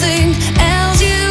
nothing else you